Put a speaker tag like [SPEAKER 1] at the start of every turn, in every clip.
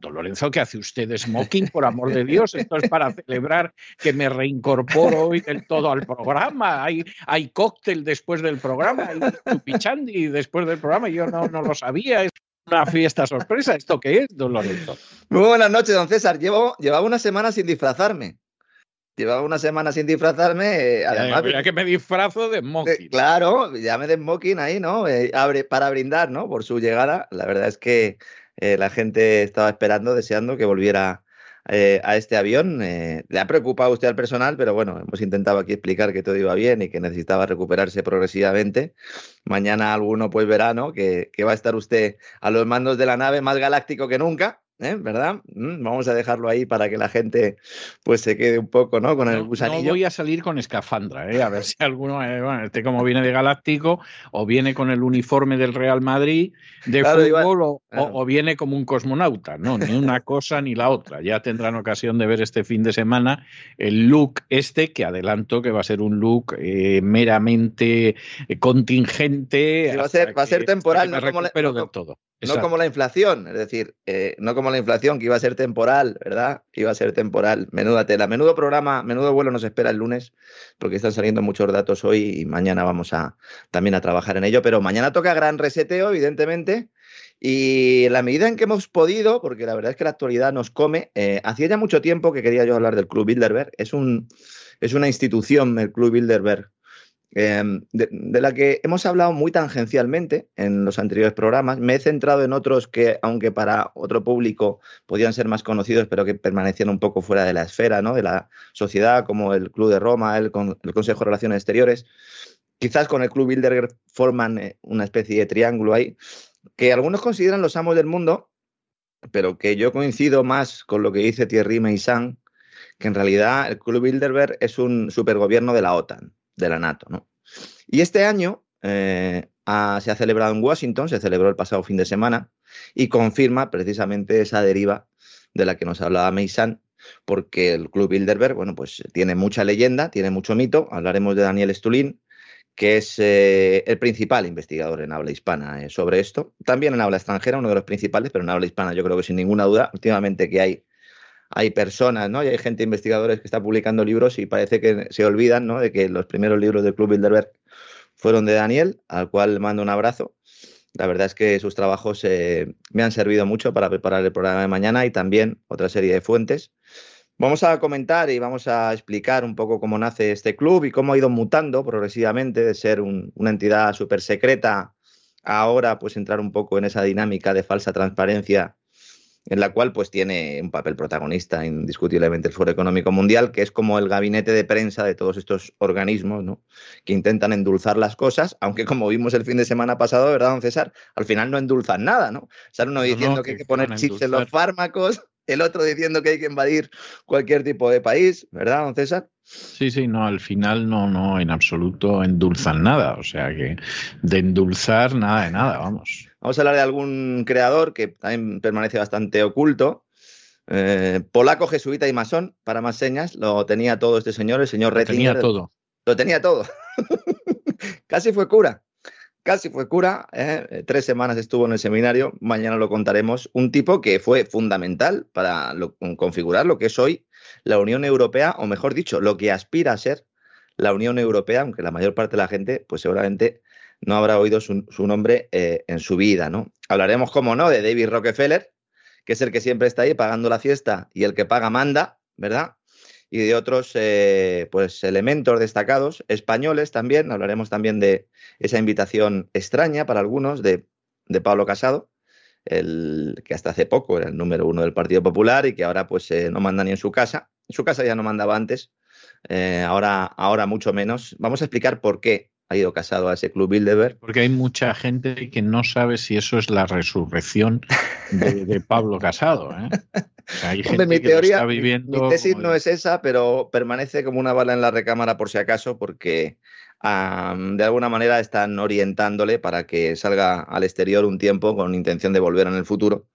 [SPEAKER 1] Don Lorenzo, ¿qué hace usted de smoking? Por amor de Dios, esto es para celebrar que me reincorporo hoy del todo al programa. Hay, hay cóctel después del programa, hay chupichandi después del programa. Yo no, no lo sabía. Es una fiesta sorpresa. ¿Esto qué es, don Lorenzo?
[SPEAKER 2] Muy buenas noches, don César. Llevo, llevaba una semana sin disfrazarme. Llevaba una semana sin disfrazarme.
[SPEAKER 1] Eh, además, que me disfrazo de smoking.
[SPEAKER 2] claro, ya me de smoking ahí, ¿no? Eh, abre, para brindar, ¿no? Por su llegada. La verdad es que eh, la gente estaba esperando, deseando que volviera eh, a este avión. Eh, le ha preocupado usted al personal, pero bueno, hemos intentado aquí explicar que todo iba bien y que necesitaba recuperarse progresivamente. Mañana alguno pues verá ¿no? que, que va a estar usted a los mandos de la nave más galáctico que nunca. ¿Eh? ¿verdad? Mm, vamos a dejarlo ahí para que la gente pues se quede un poco, ¿no? Con el gusanillo.
[SPEAKER 1] No voy a salir con escafandra, ¿eh? A ver si alguno, eh, bueno, este como viene de Galáctico, o viene con el uniforme del Real Madrid de fútbol, o, viene como un cosmonauta, no, ni una cosa ni la otra. Ya tendrán ocasión de ver este fin de semana el look este, que adelanto que va a ser un look eh, meramente contingente.
[SPEAKER 2] va a ser, va a ser temporal, no como, todo. no como la inflación, es decir, no como la inflación, que iba a ser temporal, ¿verdad? Que iba a ser temporal. Menuda tela. Menudo programa, menudo vuelo nos espera el lunes, porque están saliendo muchos datos hoy y mañana vamos a también a trabajar en ello. Pero mañana toca gran reseteo, evidentemente. Y la medida en que hemos podido, porque la verdad es que la actualidad nos come, eh, hacía ya mucho tiempo que quería yo hablar del Club Bilderberg. Es, un, es una institución, el Club Bilderberg, Em, de, la que hemos hablado muy tangencialmente en los anteriores programas. Me he centrado en otros que, aunque para otro público podían ser más conocidos, pero que permanecían un poco fuera de la esfera ¿no? de la sociedad, como el Club de Roma, el, el Consejo de Relaciones Exteriores. Quizás con el Club Bilderberg forman eh, una especie de triángulo ahí, que algunos consideran los amos del mundo, pero que yo coincido más con lo que dice Thierry Meissan, que en realidad el Club Bilderberg es un supergobierno de la OTAN de la NATO. ¿no? Y este año eh, se ha celebrado en Washington, se celebró el pasado fin de semana, y confirma precisamente esa deriva de la que nos hablaba Meisan, porque el Club Bilderberg, bueno, pues tiene mucha leyenda, tiene mucho mito. Hablaremos de Daniel Stulin, que es eh, el principal investigador en habla hispana eh, sobre esto. También en habla extranjera, uno de los principales, pero en habla hispana yo creo que sin ninguna duda, últimamente que hay hay personas, ¿no? Y hay gente, investigadores que está publicando libros y parece que se olvidan, ¿no? De que los primeros libros del Club Bilderberg fueron de Daniel, al cual mando un abrazo. La verdad es que sus trabajos eh, me han servido mucho para preparar el programa de mañana y también otra serie de fuentes. Vamos a comentar y vamos a explicar un poco cómo nace este club y cómo ha ido mutando progresivamente de ser una entidad súper secreta a ahora pues entrar un poco en esa dinámica de falsa transparencia en la cual pues tiene un papel protagonista indiscutiblemente el Foro Económico Mundial, que es como el gabinete de prensa de todos estos organismos, ¿no? Que intentan endulzar las cosas, aunque como vimos el fin de semana pasado, ¿verdad, don César? Al final no endulzan nada, ¿no? Sale uno diciendo que hay que poner chips en los fármacos, el otro diciendo que hay que invadir cualquier tipo de país, ¿verdad, don César?
[SPEAKER 1] Sí, sí, no, al final no, no, en absoluto endulzan nada, o sea que de endulzar nada de nada, vamos.
[SPEAKER 2] Vamos a hablar de algún creador que también permanece bastante oculto. Eh, polaco, jesuita y masón, para más señas, lo tenía todo este señor, el señor Retzinger.
[SPEAKER 1] Lo tenía todo.
[SPEAKER 2] Lo tenía todo. Casi fue cura. Casi fue cura, ¿eh? tres semanas estuvo en el seminario, mañana lo contaremos. Un tipo que fue fundamental para configurar lo que es hoy la Unión Europea, o mejor dicho, lo que aspira a ser la Unión Europea, aunque la mayor parte de la gente, pues seguramente no habrá oído su, nombre eh, en su vida, ¿no? Hablaremos, como no, de David Rockefeller, que es el que siempre está ahí pagando la fiesta y el que paga manda, ¿verdad? Y de otros, eh, pues, elementos destacados, españoles también, hablaremos también de esa invitación extraña para algunos de, Pablo Casado, el que hasta hace poco era el número uno del Partido Popular y que ahora pues eh, no manda ni en su casa. En su casa ya no mandaba antes, ahora, ahora mucho menos. Vamos a explicar por qué ha ido casado a ese club Bilderberg.
[SPEAKER 1] Porque hay mucha gente que no sabe si eso es la resurrección de, Pablo Casado. ¿eh?
[SPEAKER 2] hay gente mi teoría, está viviendo mi tesis no es esa, pero permanece como una bala en la recámara por si acaso, porque de alguna manera están orientándole para que salga al exterior un tiempo con intención de volver en el futuro.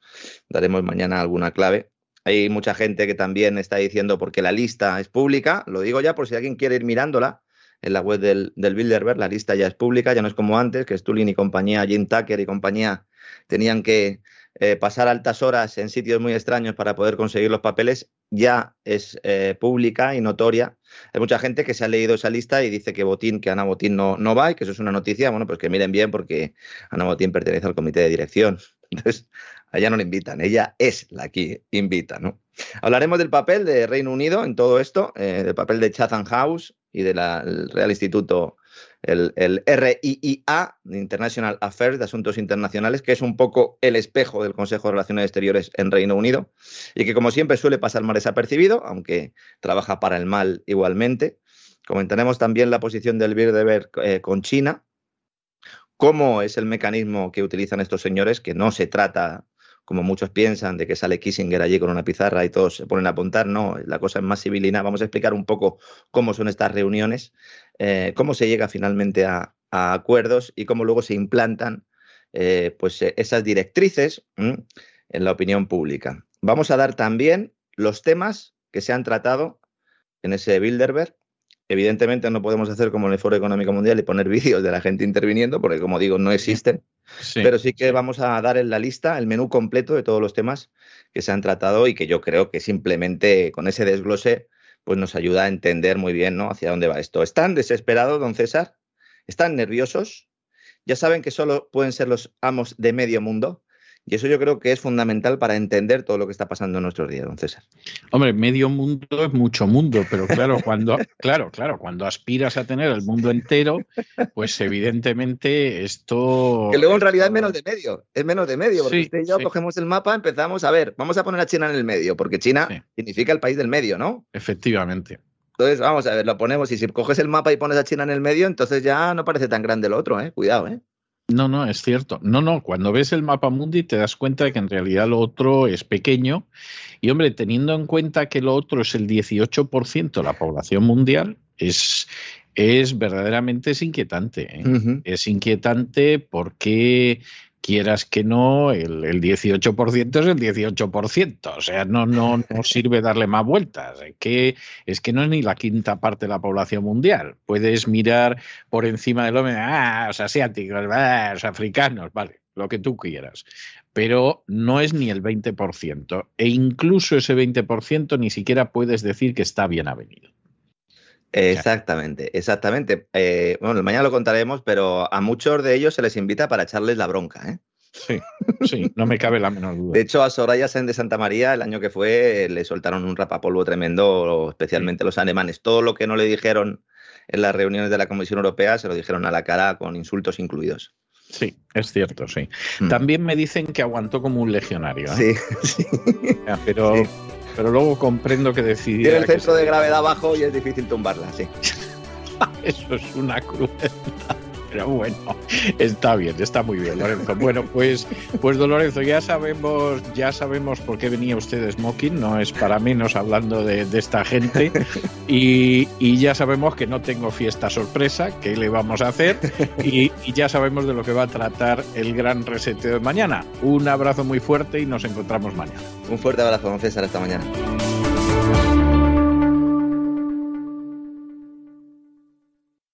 [SPEAKER 2] Daremos mañana alguna clave. Hay mucha gente que también está diciendo porque la lista es pública, lo digo ya por si alguien quiere ir mirándola, en la web del, del Bilderberg, la lista ya es pública, ya no es como antes, que Stulin y compañía, Jim Tucker y compañía tenían que eh, pasar altas horas en sitios muy extraños para poder conseguir los papeles, ya es eh, pública y notoria. Hay mucha gente que se ha leído esa lista y dice que Botín, que Ana Botín no, no va y que eso es una noticia. Bueno, pues que miren bien porque Ana Botín pertenece al comité de dirección. Entonces, allá no le invitan, ella es la que invita, ¿no? Hablaremos del papel de Reino Unido en todo esto, eh, del papel de Chatham House, y del Real Instituto, el, el, RIIA, International Affairs de Asuntos Internacionales, que es un poco el espejo del Consejo de Relaciones Exteriores en Reino Unido y que, como siempre, suele pasar mal desapercibido, aunque trabaja para el mal igualmente. Comentaremos también la posición del Bilderberg eh, con China, cómo es el mecanismo que utilizan estos señores, que no se trata como muchos piensan, de que sale Kissinger allí con una pizarra y todos se ponen a apuntar. No, la cosa es más civilina. Vamos a explicar un poco cómo son estas reuniones, eh, cómo se llega finalmente a, acuerdos y cómo luego se implantan eh, pues, eh, esas directrices en la opinión pública. Vamos a dar también los temas que se han tratado en ese Bilderberg Evidentemente no podemos hacer como en el Foro Económico Mundial y poner vídeos de la gente interviniendo, porque como digo, no existen. pero sí que vamos a dar en la lista el menú completo de todos los temas que se han tratado y que yo creo que simplemente con ese desglose pues nos ayuda a entender muy bien ¿no? hacia dónde va esto. ¿Están desesperados, don César? ¿Están nerviosos? ¿Ya saben que solo pueden ser los amos de medio mundo? Y eso yo creo que es fundamental para entender todo lo que está pasando en nuestros días, don César.
[SPEAKER 1] Hombre, medio mundo es mucho mundo, pero claro, cuando, claro, claro, cuando aspiras a tener el mundo entero, pues evidentemente esto.
[SPEAKER 2] Que luego en realidad es menos de medio, es menos de medio, porque usted y yo cogemos el mapa, empezamos a ver, vamos a poner a China en el medio, porque China significa el país del medio, ¿no?
[SPEAKER 1] Efectivamente.
[SPEAKER 2] Entonces, vamos a ver, lo ponemos y si coges el mapa y pones a China en el medio, entonces ya no parece tan grande el otro, ¿eh? Cuidado, ¿eh?
[SPEAKER 1] No, no, es cierto. No, no, cuando ves el mapa mundi te das cuenta de que en realidad lo otro es pequeño. Y hombre, teniendo en cuenta que lo otro es el 18% de la población mundial, es, es verdaderamente es inquietante. ¿eh? Es inquietante porque quieras que no, el, el 18% es el 18%. O sea, no, no, no sirve darle más vueltas. Es que, es que no es ni la quinta parte de la población mundial. Puedes mirar por encima del hombre, ah, los asiáticos, ah, los africanos, vale, lo que tú quieras. Pero no es ni el 20%. E incluso ese 20% ni siquiera puedes decir que está bien avenido.
[SPEAKER 2] Exactamente, exactamente. Eh, bueno, mañana lo contaremos, pero a muchos de ellos se les invita para echarles la bronca, ¿eh?
[SPEAKER 1] Sí, sí, no me cabe la menor duda.
[SPEAKER 2] De hecho, a Soraya Sen de Santa María, el año que fue, le soltaron un rapapolvo tremendo, especialmente los alemanes. Todo lo que no le dijeron en las reuniones de la Comisión Europea se lo dijeron a la cara con insultos incluidos.
[SPEAKER 1] Sí, es cierto, sí. Mm. También me dicen que aguantó como un legionario.
[SPEAKER 2] ¿eh? Sí, sí.
[SPEAKER 1] Pero pero luego comprendo que decidí.
[SPEAKER 2] Tiene el centro de gravedad bajo y es difícil tumbarla, sí.
[SPEAKER 1] Eso es una crueldad. Pero bueno, está bien, está muy bien, Lorenzo. Bueno, pues, pues don Lorenzo, ya sabemos, ya sabemos por qué venía usted smoking, no es para menos hablando de, esta gente. Y, ya sabemos que no tengo fiesta sorpresa, que le vamos a hacer, y, y, ya sabemos de lo que va a tratar el gran reseteo de mañana. Un abrazo muy fuerte y nos encontramos mañana.
[SPEAKER 2] Un fuerte abrazo, don César, hasta mañana.